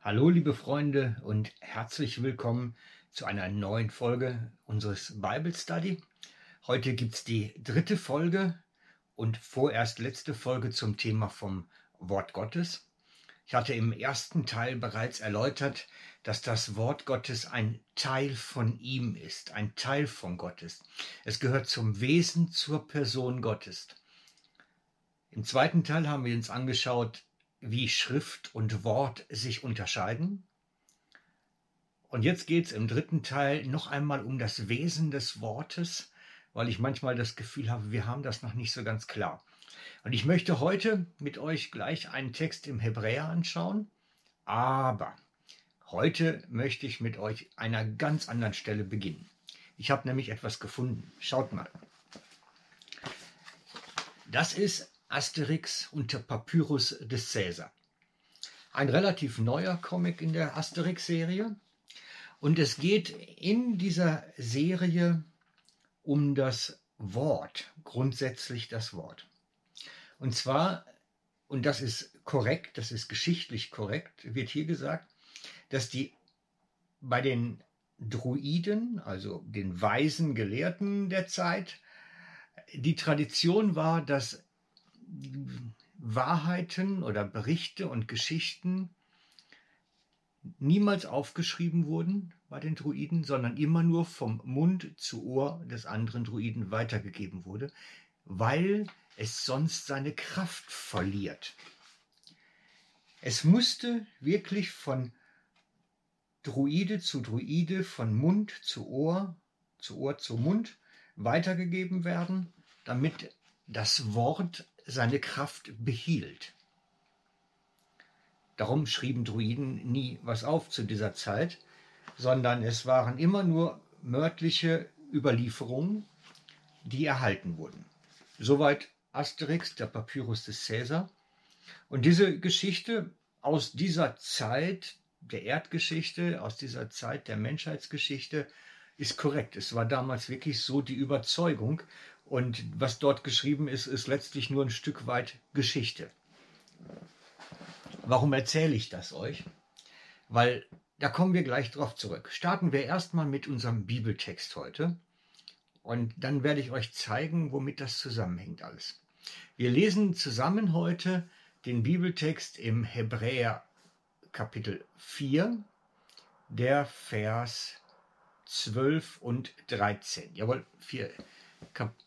Hallo liebe Freunde und herzlich willkommen zu einer neuen Folge unseres Bible Study. Heute gibt es die dritte Folge und vorerst letzte Folge zum Thema vom Wort Gottes. Ich hatte im ersten Teil bereits erläutert, dass das Wort Gottes ein Teil von ihm ist, ein Teil von Gottes. Es gehört zum Wesen, zur Person Gottes. Im zweiten Teil haben wir uns angeschaut, wie Schrift und Wort sich unterscheiden. Und jetzt geht es im dritten Teil noch einmal um das Wesen des Wortes, weil ich manchmal das Gefühl habe, wir haben das noch nicht so ganz klar. Und ich möchte heute mit euch gleich einen Text im Hebräer anschauen, aber heute möchte ich mit euch einer ganz anderen Stelle beginnen. Ich habe nämlich etwas gefunden. Schaut mal. Das ist Asterix und der Papyrus des Caesar. Ein relativ neuer Comic in der Asterix-Serie. Und es geht in dieser Serie um das Wort, grundsätzlich das Wort. Und zwar, und das ist korrekt, das ist geschichtlich korrekt, wird hier gesagt, dass die bei den Druiden, also den weisen Gelehrten der Zeit, die Tradition war, dass Wahrheiten oder Berichte und Geschichten niemals aufgeschrieben wurden bei den Druiden, sondern immer nur vom Mund zu Ohr des anderen Druiden weitergegeben wurde, weil es sonst seine Kraft verliert. Es musste wirklich von Druide zu Druide, von Mund zu Ohr, zu Ohr zu Mund weitergegeben werden, damit das Wort seine Kraft behielt. Darum schrieben Druiden nie was auf zu dieser Zeit, sondern es waren immer nur mörtliche Überlieferungen, die erhalten wurden. Soweit Asterix, der Papyrus des Caesar. Und diese Geschichte aus dieser Zeit der Erdgeschichte, aus dieser Zeit der Menschheitsgeschichte, ist korrekt. Es war damals wirklich so die Überzeugung. Und was dort geschrieben ist, ist letztlich nur ein Stück weit Geschichte. Warum erzähle ich das euch? Weil da kommen wir gleich drauf zurück. Starten wir erstmal mit unserem Bibeltext heute. Und dann werde ich euch zeigen, womit das zusammenhängt alles. Wir lesen zusammen heute den Bibeltext im Hebräer Kapitel 4, der Vers 12 und 13. Jawohl, 4.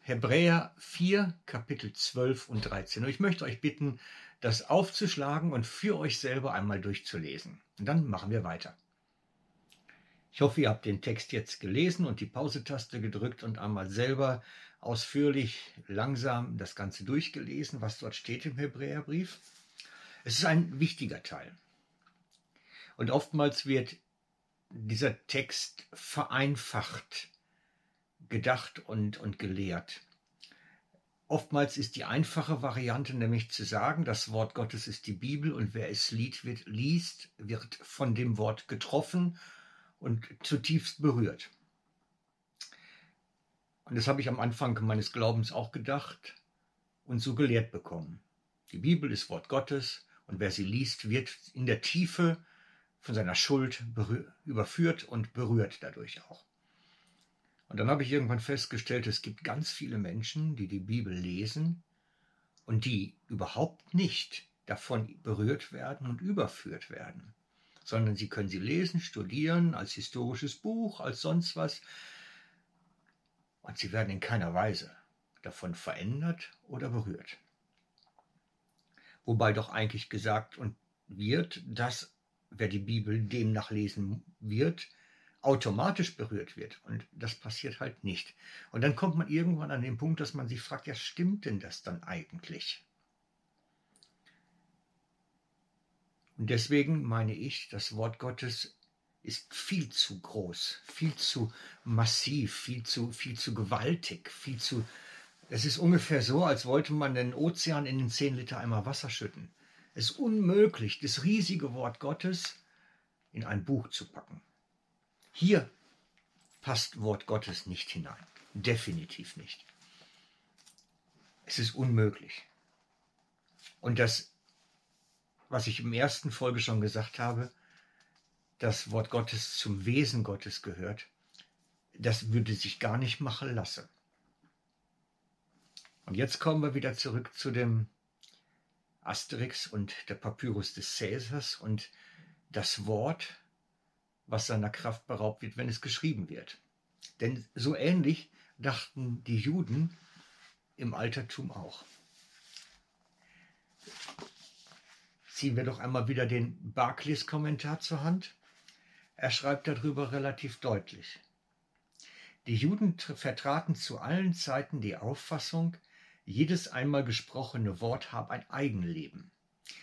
Hebräer 4, Kapitel 12 und 13. Und ich möchte euch bitten, das aufzuschlagen und für euch selber einmal durchzulesen. Und dann machen wir weiter. Ich hoffe, ihr habt den Text jetzt gelesen und die Pause-Taste gedrückt und einmal selber ausführlich, langsam das Ganze durchgelesen, was dort steht im Hebräerbrief. Es ist ein wichtiger Teil. Und oftmals wird dieser Text vereinfacht gedacht und, und gelehrt. Oftmals ist die einfache Variante nämlich zu sagen, das Wort Gottes ist die Bibel und wer es liest, wird, liest, wird von dem Wort getroffen und zutiefst berührt. Und das habe ich am Anfang meines Glaubens auch gedacht und so gelehrt bekommen. Die Bibel ist Wort Gottes und wer sie liest, wird in der Tiefe von seiner Schuld überführt und berührt dadurch auch. Und dann habe ich irgendwann festgestellt, es gibt ganz viele Menschen, die die Bibel lesen und die überhaupt nicht davon berührt werden und überführt werden, sondern sie können sie lesen, studieren, als historisches Buch, als sonst was. Und sie werden in keiner Weise davon verändert oder berührt. Wobei doch eigentlich gesagt wird, dass wer die Bibel demnach lesen wird, automatisch berührt wird. Und das passiert halt nicht. Und dann kommt man irgendwann an den Punkt, dass man sich fragt, ja, stimmt denn das dann eigentlich? Und deswegen meine ich, das Wort Gottes ist viel zu groß, viel zu massiv, viel zu, viel zu gewaltig, viel zu. Es ist ungefähr so, als wollte man den Ozean in den 10 Liter Eimer Wasser schütten. Es ist unmöglich, das riesige Wort Gottes in ein Buch zu packen. Hier passt Wort Gottes nicht hinein. Definitiv nicht. Es ist unmöglich. Und das, was ich im ersten Folge schon gesagt habe, das Wort Gottes zum Wesen Gottes gehört, das würde sich gar nicht machen lassen. Und jetzt kommen wir wieder zurück zu dem Asterix und der Papyrus des Cäsars und das Wort, was seiner Kraft beraubt wird, wenn es geschrieben wird. Denn so ähnlich dachten die Juden im Altertum auch. Ziehen wir doch einmal wieder den Barclays-Kommentar zur Hand. Er schreibt darüber relativ deutlich. Die Juden vertraten zu allen Zeiten die Auffassung, jedes einmal gesprochene Wort habe ein Eigenleben.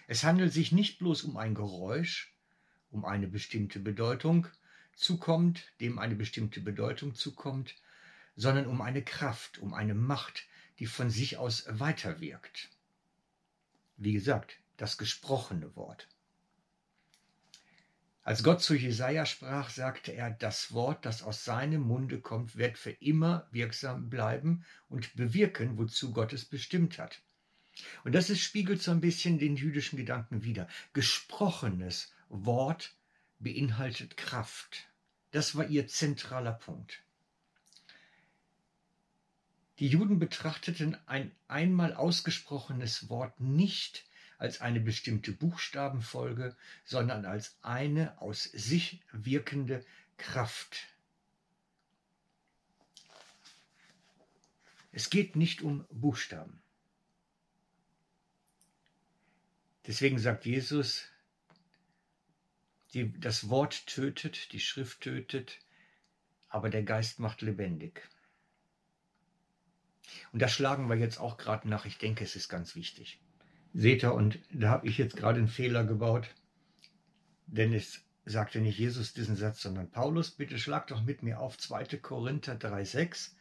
Es handelt sich nicht bloß um ein Geräusch, um eine bestimmte Bedeutung zukommt, dem eine bestimmte Bedeutung zukommt, sondern um eine Kraft, um eine Macht, die von sich aus weiterwirkt. Wie gesagt, das gesprochene Wort. Als Gott zu Jesaja sprach, sagte er, das Wort, das aus seinem Munde kommt, wird für immer wirksam bleiben und bewirken, wozu Gott es bestimmt hat. Und das ist, spiegelt so ein bisschen den jüdischen Gedanken wider. Gesprochenes Wort beinhaltet Kraft. Das war ihr zentraler Punkt. Die Juden betrachteten ein einmal ausgesprochenes Wort nicht als eine bestimmte Buchstabenfolge, sondern als eine aus sich wirkende Kraft. Es geht nicht um Buchstaben. Deswegen sagt Jesus, die, das Wort tötet, die Schrift tötet, aber der Geist macht lebendig. Und da schlagen wir jetzt auch gerade nach. Ich denke, es ist ganz wichtig. Seht ihr, und da habe ich jetzt gerade einen Fehler gebaut, denn es sagte nicht Jesus diesen Satz, sondern Paulus. Bitte schlag doch mit mir auf 2. Korinther 3,6.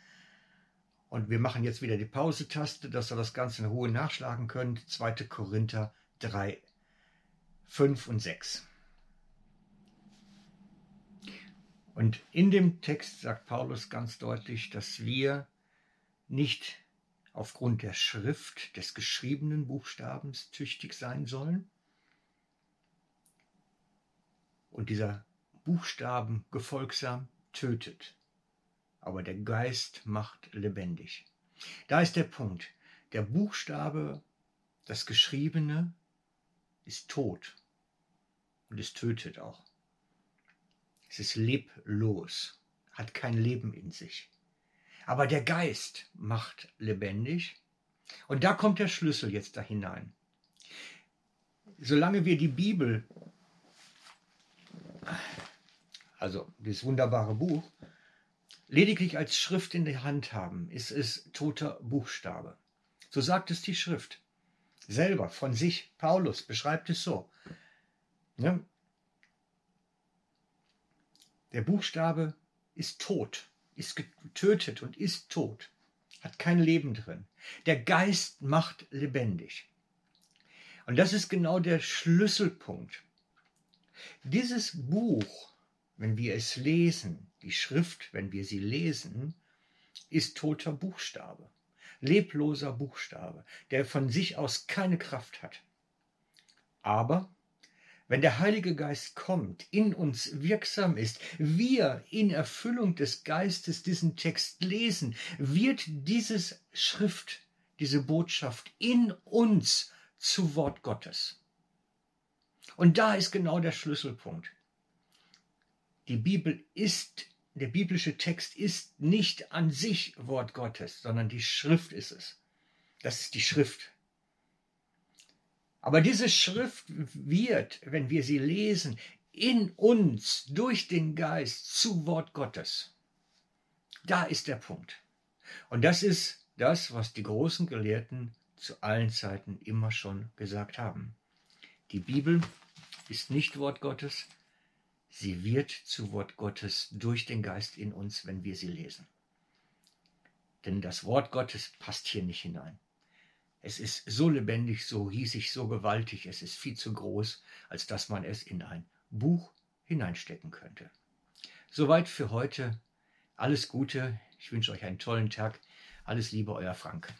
Und wir machen jetzt wieder die Pause-Taste, dass ihr das Ganze in Ruhe nachschlagen könnt. 2. Korinther 3, 5 und 6. Und in dem Text sagt Paulus ganz deutlich, dass wir nicht aufgrund der Schrift des geschriebenen Buchstabens tüchtig sein sollen. Und dieser Buchstaben gefolgsam tötet, aber der Geist macht lebendig. Da ist der Punkt. Der Buchstabe, das Geschriebene, ist tot und es tötet auch. Es ist leblos, hat kein Leben in sich. Aber der Geist macht lebendig. Und da kommt der Schlüssel jetzt da hinein. Solange wir die Bibel, also das wunderbare Buch, lediglich als Schrift in der Hand haben, ist es toter Buchstabe. So sagt es die Schrift. Selber von sich, Paulus beschreibt es so. Ja? Der Buchstabe ist tot ist getötet und ist tot, hat kein Leben drin. Der Geist macht lebendig. Und das ist genau der Schlüsselpunkt. Dieses Buch, wenn wir es lesen, die Schrift, wenn wir sie lesen, ist toter Buchstabe, lebloser Buchstabe, der von sich aus keine Kraft hat. Aber wenn der Heilige Geist kommt, in uns wirksam ist, wir in Erfüllung des Geistes diesen Text lesen, wird dieses Schrift, diese Botschaft in uns zu Wort Gottes. Und da ist genau der Schlüsselpunkt. Die Bibel ist, der biblische Text ist nicht an sich Wort Gottes, sondern die Schrift ist es. Das ist die Schrift, aber diese Schrift wird, wenn wir sie lesen, in uns durch den Geist zu Wort Gottes. Da ist der Punkt. Und das ist das, was die großen Gelehrten zu allen Zeiten immer schon gesagt haben. Die Bibel ist nicht Wort Gottes, sie wird zu Wort Gottes durch den Geist in uns, wenn wir sie lesen. Denn das Wort Gottes passt hier nicht hinein. Es ist so lebendig, so riesig, so gewaltig, es ist viel zu groß, als dass man es in ein Buch hineinstecken könnte. Soweit für heute. Alles Gute. Ich wünsche euch einen tollen Tag. Alles Liebe, euer Frank.